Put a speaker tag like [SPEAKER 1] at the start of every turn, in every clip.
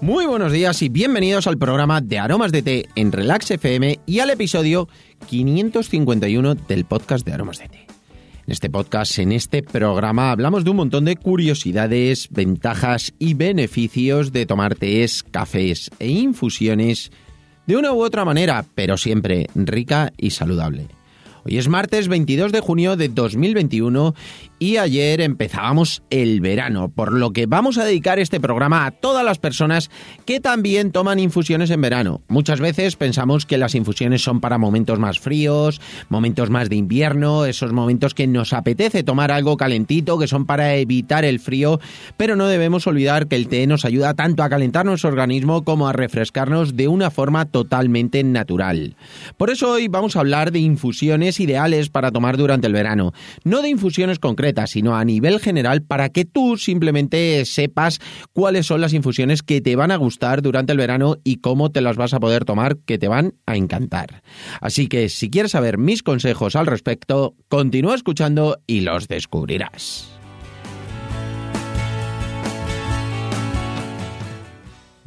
[SPEAKER 1] Muy buenos días y bienvenidos al programa de Aromas de Té en Relax FM y al episodio 551 del podcast de Aromas de Té. En este podcast, en este programa, hablamos de un montón de curiosidades, ventajas y beneficios de tomar tés, cafés e infusiones de una u otra manera, pero siempre rica y saludable. Hoy es martes 22 de junio de 2021 y ayer empezábamos el verano, por lo que vamos a dedicar este programa a todas las personas que también toman infusiones en verano. Muchas veces pensamos que las infusiones son para momentos más fríos, momentos más de invierno, esos momentos que nos apetece tomar algo calentito, que son para evitar el frío, pero no debemos olvidar que el té nos ayuda tanto a calentar nuestro organismo como a refrescarnos de una forma totalmente natural. Por eso hoy vamos a hablar de infusiones ideales para tomar durante el verano, no de infusiones concretas, sino a nivel general para que tú simplemente sepas cuáles son las infusiones que te van a gustar durante el verano y cómo te las vas a poder tomar que te van a encantar. Así que si quieres saber mis consejos al respecto, continúa escuchando y los descubrirás.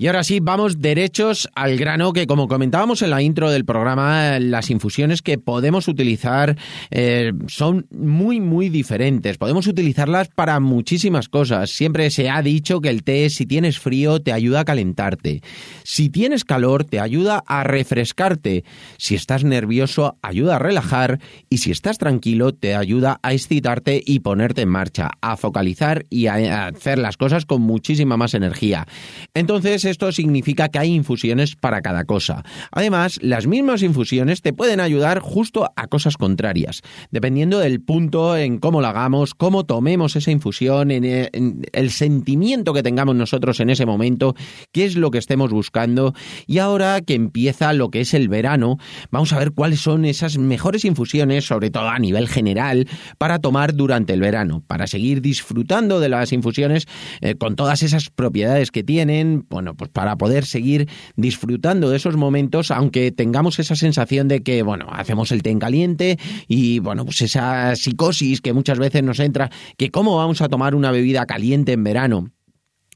[SPEAKER 1] Y ahora sí, vamos derechos al grano, que como comentábamos en la intro del programa, las infusiones que podemos utilizar eh, son muy, muy diferentes. Podemos utilizarlas para muchísimas cosas. Siempre se ha dicho que el té, si tienes frío, te ayuda a calentarte. Si tienes calor, te ayuda a refrescarte. Si estás nervioso, ayuda a relajar. Y si estás tranquilo, te ayuda a excitarte y ponerte en marcha, a focalizar y a hacer las cosas con muchísima más energía. Entonces, esto significa que hay infusiones para cada cosa. Además, las mismas infusiones te pueden ayudar justo a cosas contrarias, dependiendo del punto en cómo la hagamos, cómo tomemos esa infusión, en, eh, el sentimiento que tengamos nosotros en ese momento, qué es lo que estemos buscando. Y ahora que empieza lo que es el verano, vamos a ver cuáles son esas mejores infusiones, sobre todo a nivel general, para tomar durante el verano, para seguir disfrutando de las infusiones eh, con todas esas propiedades que tienen, bueno, pues para poder seguir disfrutando de esos momentos, aunque tengamos esa sensación de que, bueno, hacemos el té en caliente y, bueno, pues esa psicosis que muchas veces nos entra, que cómo vamos a tomar una bebida caliente en verano.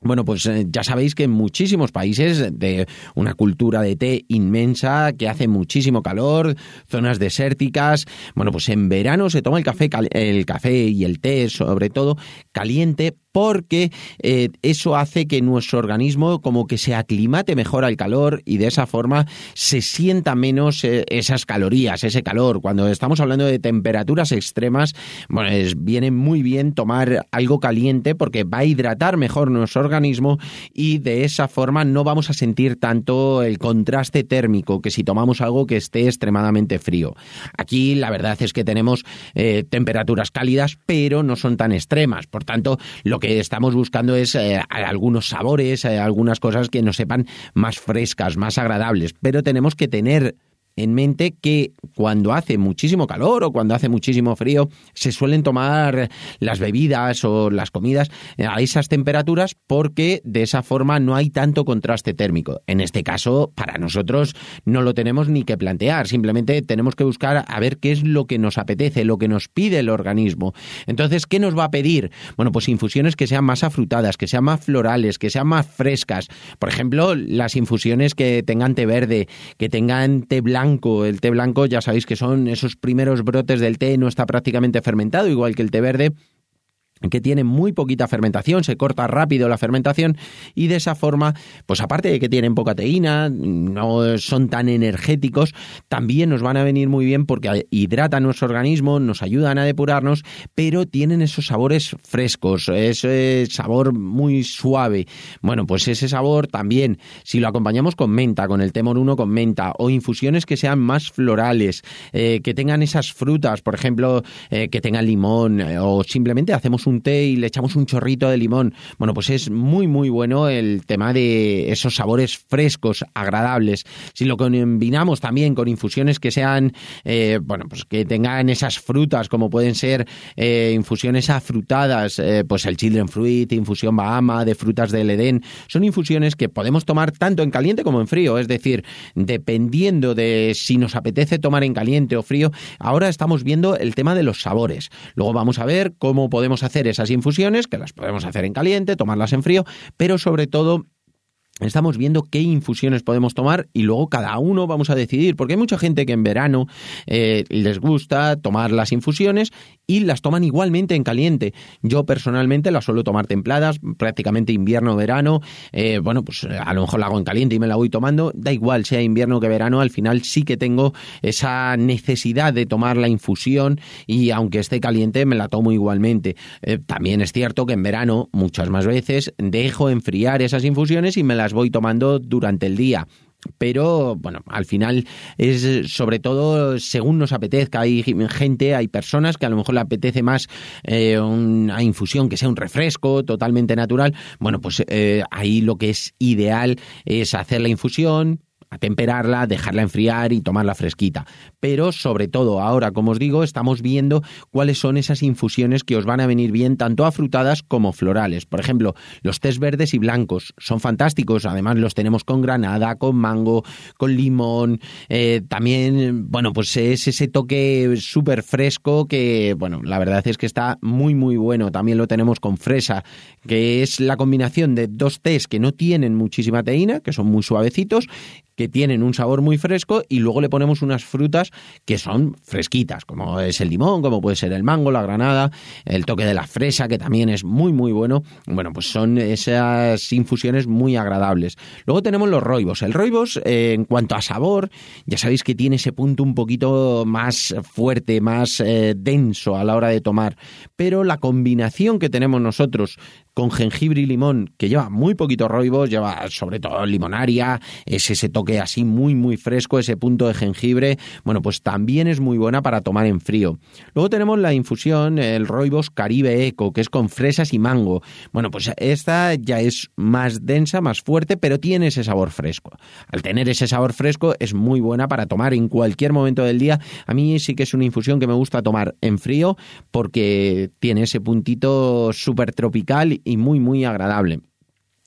[SPEAKER 1] Bueno, pues eh, ya sabéis que en muchísimos países de una cultura de té inmensa, que hace muchísimo calor, zonas desérticas, bueno, pues en verano se toma el café, el café y el té sobre todo caliente porque eh, eso hace que nuestro organismo como que se aclimate mejor al calor y de esa forma se sienta menos eh, esas calorías, ese calor. Cuando estamos hablando de temperaturas extremas, bueno, viene muy bien tomar algo caliente porque va a hidratar mejor nuestro organismo y de esa forma no vamos a sentir tanto el contraste térmico que si tomamos algo que esté extremadamente frío. Aquí la verdad es que tenemos eh, temperaturas cálidas, pero no son tan extremas. Por tanto, lo que estamos buscando es eh, algunos sabores, eh, algunas cosas que nos sepan más frescas, más agradables, pero tenemos que tener en mente que cuando hace muchísimo calor o cuando hace muchísimo frío se suelen tomar las bebidas o las comidas a esas temperaturas porque de esa forma no hay tanto contraste térmico. En este caso, para nosotros no lo tenemos ni que plantear, simplemente tenemos que buscar a ver qué es lo que nos apetece, lo que nos pide el organismo. Entonces, ¿qué nos va a pedir? Bueno, pues infusiones que sean más afrutadas, que sean más florales, que sean más frescas. Por ejemplo, las infusiones que tengan té verde, que tengan té blanco, el té blanco ya sabéis que son esos primeros brotes del té, no está prácticamente fermentado, igual que el té verde que tiene muy poquita fermentación, se corta rápido la fermentación y de esa forma, pues aparte de que tienen poca teína, no son tan energéticos, también nos van a venir muy bien porque hidratan nuestro organismo, nos ayudan a depurarnos, pero tienen esos sabores frescos, ese sabor muy suave. Bueno, pues ese sabor también, si lo acompañamos con menta, con el temor 1 con menta, o infusiones que sean más florales, eh, que tengan esas frutas, por ejemplo, eh, que tengan limón, eh, o simplemente hacemos un y le echamos un chorrito de limón, bueno, pues es muy, muy bueno el tema de esos sabores frescos, agradables. Si lo combinamos también con infusiones que sean, eh, bueno, pues que tengan esas frutas, como pueden ser eh, infusiones afrutadas, eh, pues el children fruit, infusión bahama, de frutas del Edén, son infusiones que podemos tomar tanto en caliente como en frío, es decir, dependiendo de si nos apetece tomar en caliente o frío, ahora estamos viendo el tema de los sabores. Luego vamos a ver cómo podemos hacer esas infusiones, que las podemos hacer en caliente, tomarlas en frío, pero sobre todo Estamos viendo qué infusiones podemos tomar y luego cada uno vamos a decidir, porque hay mucha gente que en verano eh, les gusta tomar las infusiones y las toman igualmente en caliente. Yo personalmente las suelo tomar templadas, prácticamente invierno verano. Eh, bueno, pues eh, a lo mejor la hago en caliente y me la voy tomando. Da igual, sea invierno que verano, al final sí que tengo esa necesidad de tomar la infusión y aunque esté caliente me la tomo igualmente. también es cierto que en verano muchas más veces dejo enfriar esas infusiones y me las voy tomando durante el día pero bueno, al final es sobre todo según nos apetezca. Hay gente, hay personas que a lo mejor le apetece más eh, una infusión que sea un refresco totalmente natural. Bueno, pues eh, ahí lo que es ideal es hacer la infusión, atemperarla, dejarla enfriar y tomarla fresquita. Pero sobre todo ahora, como os digo, estamos viendo cuáles son esas infusiones que os van a venir bien tanto afrutadas como florales. Por ejemplo, los tés verdes y blancos son fantásticos, además los tenemos con granada, con mango, con limón, eh, también, bueno, pues es ese toque súper fresco que, bueno, la verdad es que está muy, muy bueno. También lo tenemos con fresa, que es la combinación de dos tés que no tienen muchísima teína, que son muy suavecitos, tienen un sabor muy fresco y luego le ponemos unas frutas que son fresquitas, como es el limón, como puede ser el mango, la granada, el toque de la fresa, que también es muy, muy bueno. Bueno, pues son esas infusiones muy agradables. Luego tenemos los roibos. El roibos, eh, en cuanto a sabor, ya sabéis que tiene ese punto un poquito más fuerte, más eh, denso a la hora de tomar, pero la combinación que tenemos nosotros con jengibre y limón, que lleva muy poquito roibos, lleva sobre todo limonaria, es ese toque así muy muy fresco, ese punto de jengibre, bueno, pues también es muy buena para tomar en frío. Luego tenemos la infusión, el roibos Caribe Eco, que es con fresas y mango. Bueno, pues esta ya es más densa, más fuerte, pero tiene ese sabor fresco. Al tener ese sabor fresco es muy buena para tomar en cualquier momento del día. A mí sí que es una infusión que me gusta tomar en frío porque tiene ese puntito súper tropical y muy, muy agradable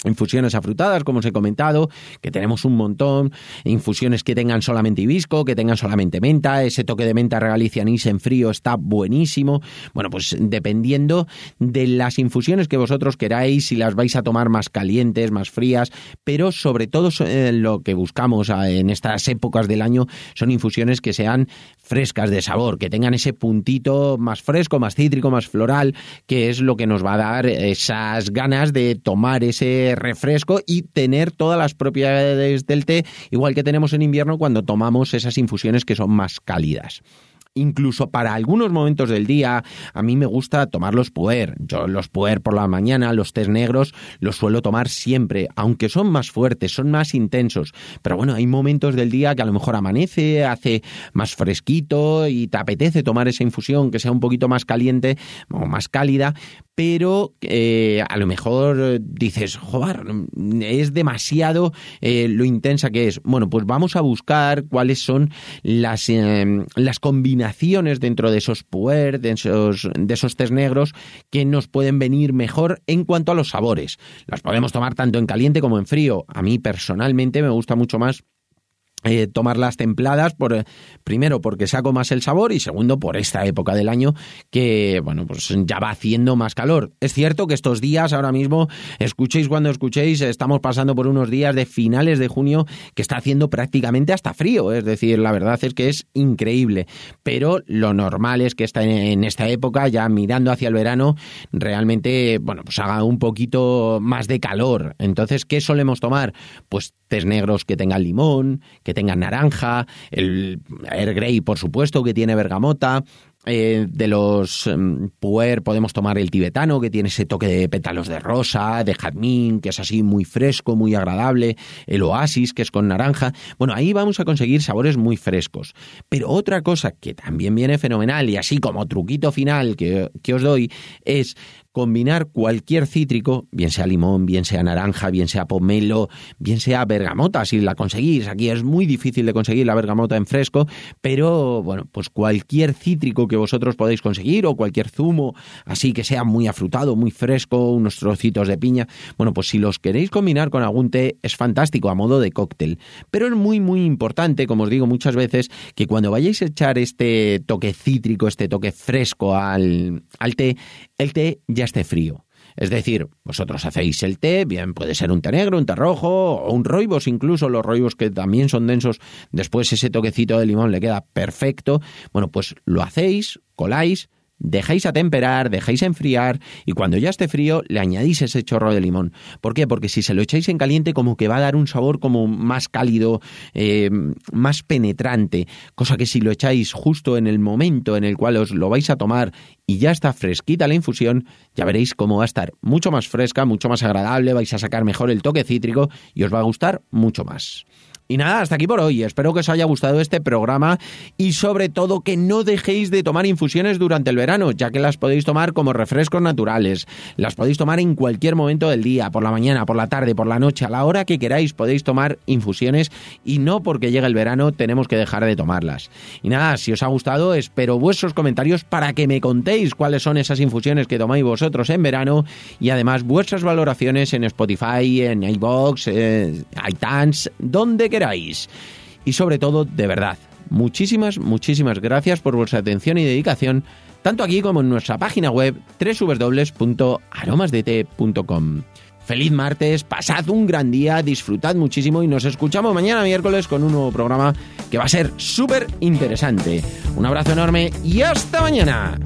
[SPEAKER 1] infusiones afrutadas, como os he comentado, que tenemos un montón, infusiones que tengan solamente hibisco, que tengan solamente menta, ese toque de menta regalicia anís en frío está buenísimo. Bueno, pues dependiendo de las infusiones que vosotros queráis, si las vais a tomar más calientes, más frías, pero sobre todo eh, lo que buscamos ah, en estas épocas del año son infusiones que sean frescas de sabor, que tengan ese puntito más fresco, más cítrico, más floral, que es lo que nos va a dar esas ganas de tomar ese refresco y tener todas las propiedades del té, igual que tenemos en invierno cuando tomamos esas infusiones que son más cálidas incluso para algunos momentos del día, a mí me gusta tomar los puer. Yo los puer por la mañana, los tés negros, los suelo tomar siempre, aunque son más fuertes, son más intensos. Pero bueno, hay momentos del día que a lo mejor amanece, hace más fresquito y te apetece tomar esa infusión que sea un poquito más caliente o más cálida, pero eh, a lo mejor dices, joder, es demasiado eh, lo intensa que es. Bueno, pues vamos a buscar cuáles son las, eh, las combinaciones dentro de esos puer, de esos, de esos tés negros, que nos pueden venir mejor en cuanto a los sabores. Las podemos tomar tanto en caliente como en frío. A mí personalmente me gusta mucho más eh, tomarlas templadas, por, primero porque saco más el sabor y segundo por esta época del año que, bueno, pues ya va haciendo más calor. Es cierto que estos días, ahora mismo, escuchéis cuando escuchéis, estamos pasando por unos días de finales de junio que está haciendo prácticamente hasta frío, es decir, la verdad es que es increíble, pero lo normal es que está en esta época, ya mirando hacia el verano, realmente, bueno, pues haga un poquito más de calor. Entonces, ¿qué solemos tomar? Pues tés negros que tengan limón, que tengan naranja, el Air Grey, por supuesto, que tiene bergamota, eh, de los em, puer podemos tomar el tibetano, que tiene ese toque de pétalos de rosa, de jazmín, que es así muy fresco, muy agradable, el oasis, que es con naranja. Bueno, ahí vamos a conseguir sabores muy frescos. Pero otra cosa que también viene fenomenal, y así como truquito final que, que os doy, es combinar cualquier cítrico, bien sea limón, bien sea naranja, bien sea pomelo, bien sea bergamota, si la conseguís. Aquí es muy difícil de conseguir la bergamota en fresco, pero bueno, pues cualquier cítrico que vosotros podáis conseguir o cualquier zumo así que sea muy afrutado, muy fresco, unos trocitos de piña, bueno, pues si los queréis combinar con algún té es fantástico a modo de cóctel. Pero es muy muy importante, como os digo muchas veces, que cuando vayáis a echar este toque cítrico, este toque fresco al, al té, el té ya esté frío. Es decir, vosotros hacéis el té, bien puede ser un té negro, un té rojo o un roibos, incluso los roibos que también son densos, después ese toquecito de limón le queda perfecto. Bueno, pues lo hacéis, coláis, dejáis a temperar, dejáis enfriar y cuando ya esté frío le añadís ese chorro de limón. ¿Por qué? Porque si se lo echáis en caliente como que va a dar un sabor como más cálido, eh, más penetrante, cosa que si lo echáis justo en el momento en el cual os lo vais a tomar y ya está fresquita la infusión, ya veréis cómo va a estar mucho más fresca, mucho más agradable, vais a sacar mejor el toque cítrico y os va a gustar mucho más. Y nada, hasta aquí por hoy. Espero que os haya gustado este programa y sobre todo que no dejéis de tomar infusiones durante el verano, ya que las podéis tomar como refrescos naturales. Las podéis tomar en cualquier momento del día, por la mañana, por la tarde, por la noche, a la hora que queráis podéis tomar infusiones y no porque llegue el verano tenemos que dejar de tomarlas. Y nada, si os ha gustado, espero vuestros comentarios para que me contéis cuáles son esas infusiones que tomáis vosotros en verano y además vuestras valoraciones en Spotify, en iBox, eh, iTunes, donde Y sobre todo, de verdad, muchísimas, muchísimas gracias por vuestra atención y dedicación, tanto aquí como en nuestra página web www.aromasdete.com. Feliz martes, pasad un gran día, disfrutad muchísimo y nos escuchamos mañana miércoles con un nuevo programa que va a ser súper interesante. Un abrazo enorme y hasta mañana.